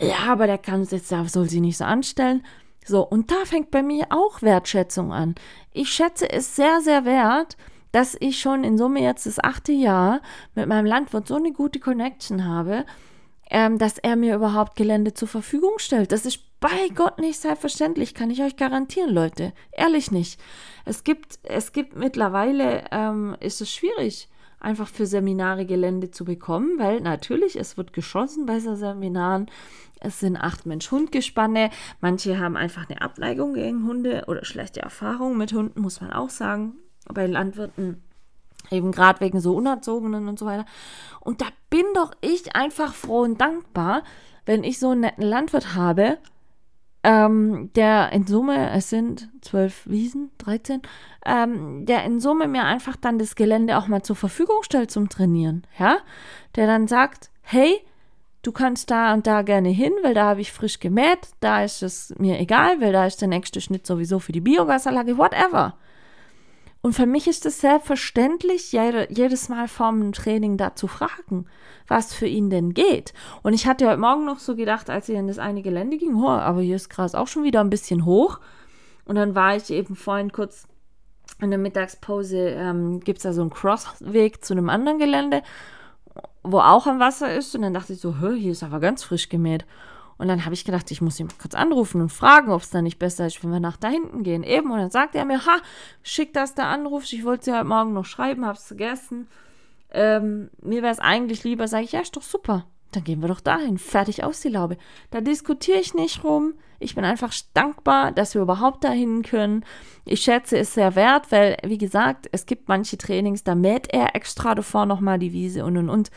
Ja, aber der kann es jetzt, soll sie nicht so anstellen. So, und da fängt bei mir auch Wertschätzung an. Ich schätze es sehr, sehr wert, dass ich schon in Summe jetzt das achte Jahr mit meinem Landwirt so eine gute Connection habe, ähm, dass er mir überhaupt Gelände zur Verfügung stellt. Das ist bei Gott nicht selbstverständlich, kann ich euch garantieren, Leute. Ehrlich nicht. Es gibt, es gibt mittlerweile, ähm, ist es schwierig, einfach für Seminare Gelände zu bekommen, weil natürlich, es wird geschossen bei so Seminaren. Es sind acht Mensch-Hund-Gespanne. Manche haben einfach eine Abneigung gegen Hunde oder schlechte Erfahrungen mit Hunden, muss man auch sagen. Bei Landwirten eben gerade wegen so Unerzogenen und so weiter. Und da bin doch ich einfach froh und dankbar, wenn ich so einen netten Landwirt habe, ähm, der in Summe, es sind zwölf Wiesen, 13, ähm, der in Summe mir einfach dann das Gelände auch mal zur Verfügung stellt zum Trainieren, ja, der dann sagt, hey, du kannst da und da gerne hin, weil da habe ich frisch gemäht, da ist es mir egal, weil da ist der nächste Schnitt sowieso für die Biogasanlage, whatever. Und für mich ist es selbstverständlich, jedes Mal vorm dem Training da zu fragen, was für ihn denn geht. Und ich hatte heute Morgen noch so gedacht, als ich in das eine Gelände ging, oh, aber hier ist Gras auch schon wieder ein bisschen hoch. Und dann war ich eben vorhin kurz in der Mittagspause, ähm, gibt es da so einen Crossweg zu einem anderen Gelände, wo auch am Wasser ist. Und dann dachte ich so, hier ist aber ganz frisch gemäht. Und dann habe ich gedacht, ich muss ihn mal kurz anrufen und fragen, ob es da nicht besser ist, wenn wir nach da hinten gehen. Eben. Und dann sagte er mir, ha, schick, dass der anruft. Ich wollte sie heute Morgen noch schreiben, habe es vergessen. Ähm, mir wäre es eigentlich lieber, sage ich, ja, ist doch super. Dann gehen wir doch dahin. Fertig aus die Laube. Da diskutiere ich nicht rum. Ich bin einfach dankbar, dass wir überhaupt dahin können. Ich schätze es sehr wert, weil, wie gesagt, es gibt manche Trainings, da mäht er extra davor nochmal die Wiese und und und.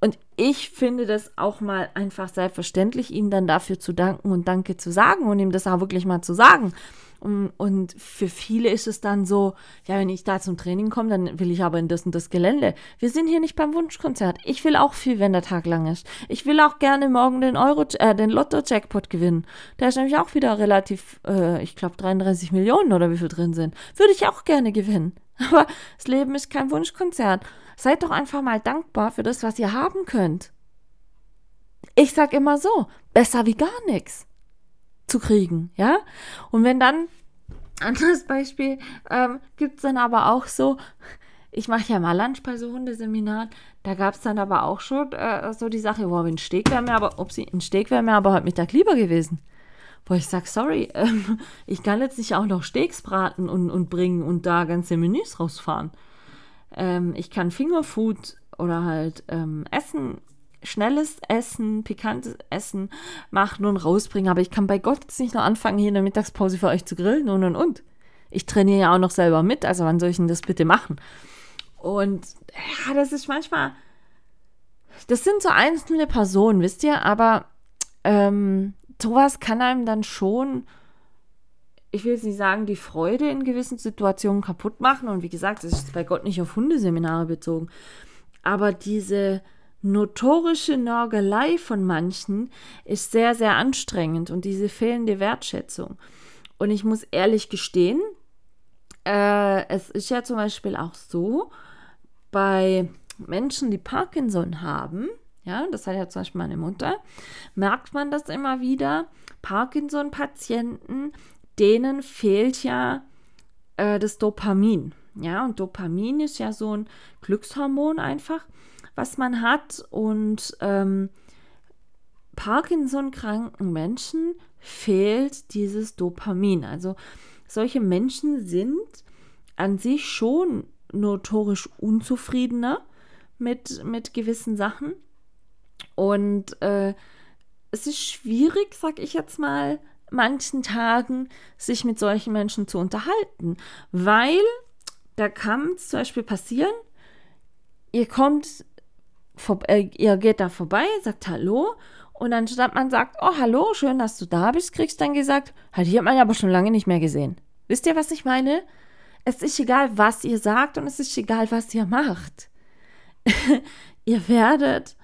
Und ich finde das auch mal einfach selbstverständlich, ihm dann dafür zu danken und Danke zu sagen und ihm das auch wirklich mal zu sagen. Und, für viele ist es dann so, ja, wenn ich da zum Training komme, dann will ich aber in das und das Gelände. Wir sind hier nicht beim Wunschkonzert. Ich will auch viel, wenn der Tag lang ist. Ich will auch gerne morgen den Euro, äh, den Lotto-Jackpot gewinnen. Der ist nämlich auch wieder relativ, äh, ich glaube 33 Millionen oder wie viel drin sind. Würde ich auch gerne gewinnen. <laughs> Aber das Leben ist kein Wunschkonzert. Seid doch einfach mal dankbar für das, was ihr haben könnt. Ich sag immer so, besser wie gar nichts zu kriegen, ja? Und wenn dann, <laughs> anderes Beispiel, ähm, gibt es dann aber auch so, ich mache ja mal Lunch bei so Hundeseminaren, da gab es dann aber auch schon äh, so die Sache, wow, ein Steak wäre mir aber, upsie, ein Steak wäre mir aber heute Mittag lieber gewesen. Wo ich sage, sorry, <laughs> ähm, ich kann jetzt nicht auch noch Steaks braten und, und bringen und da ganze Menüs rausfahren. Ähm, ich kann Fingerfood oder halt ähm, Essen, schnelles Essen, pikantes Essen machen und rausbringen. Aber ich kann bei Gott jetzt nicht noch anfangen, hier in der Mittagspause für euch zu grillen und und und. Ich trainiere ja auch noch selber mit, also wann soll ich denn das bitte machen? Und ja, das ist manchmal, das sind so einzelne Personen, wisst ihr, aber ähm, sowas kann einem dann schon ich will jetzt nicht sagen, die Freude in gewissen Situationen kaputt machen. Und wie gesagt, das ist bei Gott nicht auf Hundeseminare bezogen. Aber diese notorische Nörgelei von manchen ist sehr, sehr anstrengend und diese fehlende Wertschätzung. Und ich muss ehrlich gestehen, äh, es ist ja zum Beispiel auch so, bei Menschen, die Parkinson haben, ja, das hat ja zum Beispiel meine Mutter, merkt man das immer wieder. Parkinson-Patienten denen fehlt ja äh, das Dopamin. Ja, und Dopamin ist ja so ein Glückshormon einfach, was man hat. Und ähm, Parkinson-kranken Menschen fehlt dieses Dopamin. Also solche Menschen sind an sich schon notorisch unzufriedener mit, mit gewissen Sachen. Und äh, es ist schwierig, sag ich jetzt mal, manchen Tagen sich mit solchen Menschen zu unterhalten, weil da kann es zum Beispiel passieren, ihr kommt, äh, ihr geht da vorbei, sagt Hallo und anstatt man sagt, oh hallo, schön, dass du da bist, kriegst dann gesagt, halt, die hat man aber schon lange nicht mehr gesehen. Wisst ihr, was ich meine? Es ist egal, was ihr sagt und es ist egal, was ihr macht. <laughs> ihr werdet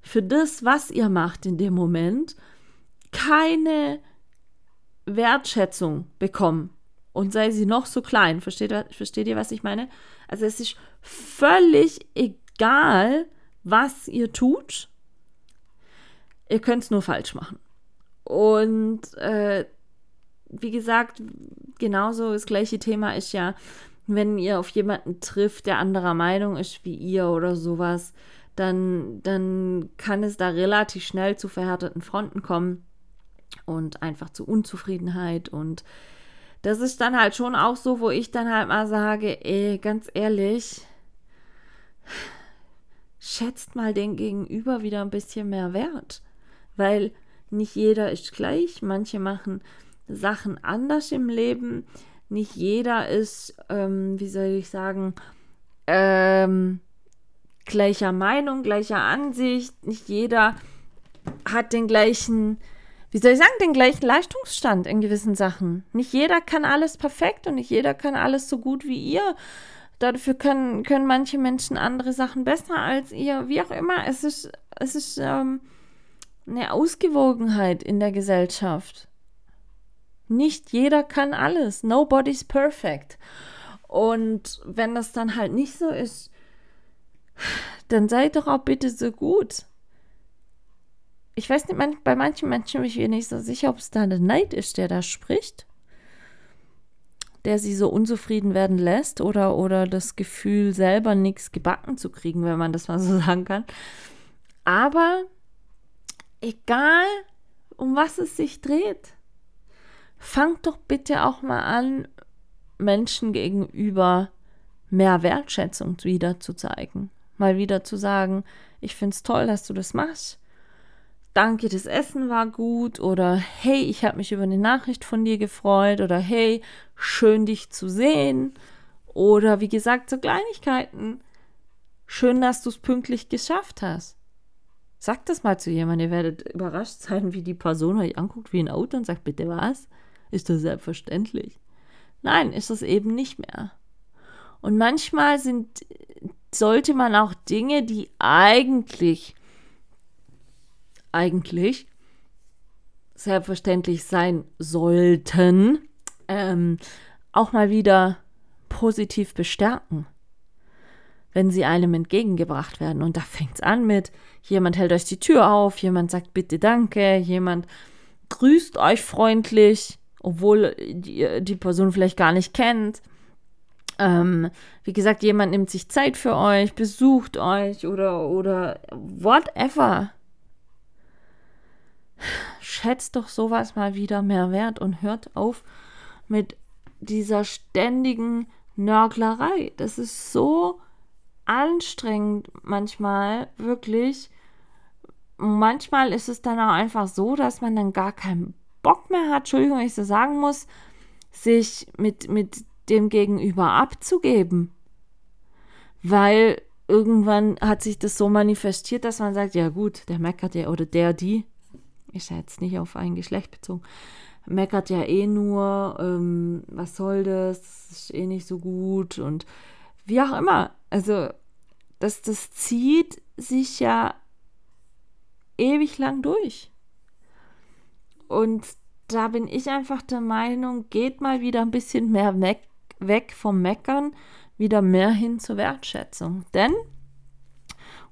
für das, was ihr macht in dem Moment, keine Wertschätzung bekommen. Und sei sie noch so klein. Versteht, versteht ihr, was ich meine? Also es ist völlig egal, was ihr tut. Ihr könnt es nur falsch machen. Und äh, wie gesagt, genauso das gleiche Thema ist ja, wenn ihr auf jemanden trifft, der anderer Meinung ist wie ihr oder sowas, dann, dann kann es da relativ schnell zu verhärteten Fronten kommen und einfach zu Unzufriedenheit. Und das ist dann halt schon auch so, wo ich dann halt mal sage, ey, ganz ehrlich, schätzt mal den Gegenüber wieder ein bisschen mehr wert, weil nicht jeder ist gleich, manche machen Sachen anders im Leben, nicht jeder ist, ähm, wie soll ich sagen, ähm, gleicher Meinung, gleicher Ansicht, nicht jeder hat den gleichen wie soll ich sagen, den gleichen Leistungsstand in gewissen Sachen. Nicht jeder kann alles perfekt und nicht jeder kann alles so gut wie ihr. Dafür können, können manche Menschen andere Sachen besser als ihr, wie auch immer. Es ist, es ist, ähm, eine Ausgewogenheit in der Gesellschaft. Nicht jeder kann alles. Nobody's perfect. Und wenn das dann halt nicht so ist, dann seid doch auch bitte so gut. Ich weiß nicht, bei manchen Menschen bin ich mir nicht so sicher, ob es da der Neid ist, der da spricht, der sie so unzufrieden werden lässt oder, oder das Gefühl, selber nichts gebacken zu kriegen, wenn man das mal so <laughs> sagen kann. Aber egal, um was es sich dreht, fangt doch bitte auch mal an, Menschen gegenüber mehr Wertschätzung wieder zu zeigen. Mal wieder zu sagen, ich finde es toll, dass du das machst. Danke, das Essen war gut. Oder hey, ich habe mich über eine Nachricht von dir gefreut. Oder hey, schön dich zu sehen. Oder wie gesagt, so Kleinigkeiten. Schön, dass du es pünktlich geschafft hast. Sagt das mal zu jemandem. Ihr werdet überrascht sein, wie die Person euch anguckt wie ein Auto und sagt, bitte was? Ist das selbstverständlich? Nein, ist das eben nicht mehr. Und manchmal sind, sollte man auch Dinge, die eigentlich, eigentlich selbstverständlich sein sollten, ähm, auch mal wieder positiv bestärken, wenn sie einem entgegengebracht werden. Und da fängt es an mit, jemand hält euch die Tür auf, jemand sagt bitte danke, jemand grüßt euch freundlich, obwohl die, die Person vielleicht gar nicht kennt. Ähm, wie gesagt, jemand nimmt sich Zeit für euch, besucht euch oder, oder whatever. Schätzt doch sowas mal wieder mehr wert und hört auf mit dieser ständigen Nörglerei. Das ist so anstrengend manchmal, wirklich. Manchmal ist es dann auch einfach so, dass man dann gar keinen Bock mehr hat, Entschuldigung, wenn ich so sagen muss, sich mit, mit dem Gegenüber abzugeben. Weil irgendwann hat sich das so manifestiert, dass man sagt, ja gut, der meckert ja oder der, die, ist ja jetzt nicht auf ein Geschlecht bezogen, meckert ja eh nur, ähm, was soll das, ist eh nicht so gut und wie auch immer. Also das, das zieht sich ja ewig lang durch. Und da bin ich einfach der Meinung, geht mal wieder ein bisschen mehr weg, weg vom Meckern, wieder mehr hin zur Wertschätzung. Denn,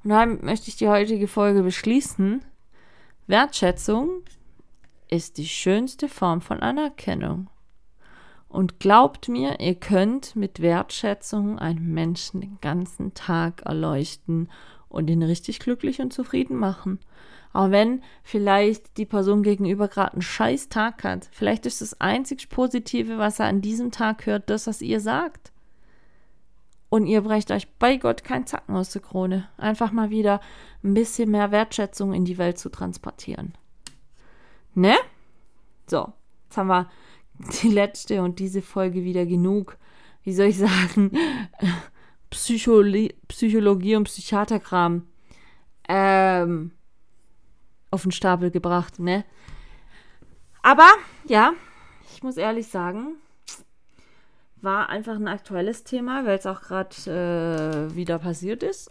und damit möchte ich die heutige Folge beschließen, Wertschätzung ist die schönste Form von Anerkennung. Und glaubt mir, ihr könnt mit Wertschätzung einen Menschen den ganzen Tag erleuchten und ihn richtig glücklich und zufrieden machen. Auch wenn vielleicht die Person gegenüber gerade einen scheiß Tag hat. Vielleicht ist das einzig Positive, was er an diesem Tag hört, das, was ihr sagt. Und ihr brecht euch bei Gott kein Zacken aus der Krone. Einfach mal wieder ein bisschen mehr Wertschätzung in die Welt zu transportieren. Ne? So, jetzt haben wir die letzte und diese Folge wieder genug, wie soll ich sagen, <laughs> Psychologie, Psychologie und Psychiaterkram. Ähm, auf den Stapel gebracht, ne? Aber ja, ich muss ehrlich sagen, war einfach ein aktuelles Thema, weil es auch gerade äh, wieder passiert ist.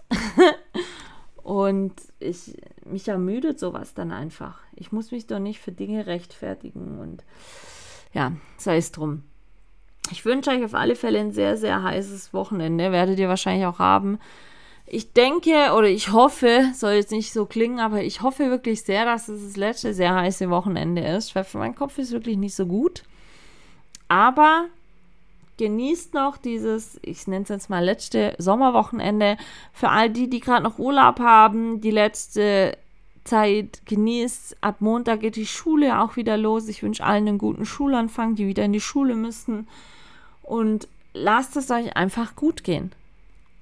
<laughs> Und ich, mich ermüdet sowas dann einfach. Ich muss mich doch nicht für Dinge rechtfertigen und ja, sei es drum. Ich wünsche euch auf alle Fälle ein sehr, sehr heißes Wochenende. Werdet ihr wahrscheinlich auch haben ich denke oder ich hoffe, soll jetzt nicht so klingen, aber ich hoffe wirklich sehr, dass es das letzte sehr heiße Wochenende ist, weil für meinen Kopf ist wirklich nicht so gut. Aber genießt noch dieses, ich nenne es jetzt mal letzte Sommerwochenende. Für all die, die gerade noch Urlaub haben, die letzte Zeit genießt. Ab Montag geht die Schule auch wieder los. Ich wünsche allen einen guten Schulanfang, die wieder in die Schule müssen. Und lasst es euch einfach gut gehen.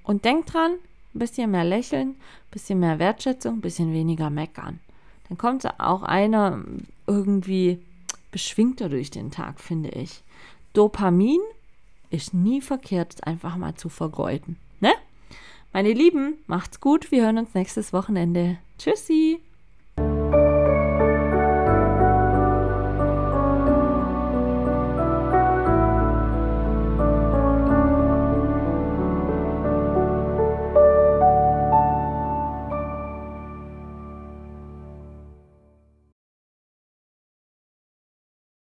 Und denkt dran, ein bisschen mehr lächeln, ein bisschen mehr Wertschätzung, ein bisschen weniger meckern. Dann kommt auch einer irgendwie beschwingter durch den Tag, finde ich. Dopamin ist nie verkehrt, einfach mal zu vergeuden. Ne? Meine Lieben, macht's gut. Wir hören uns nächstes Wochenende. Tschüssi.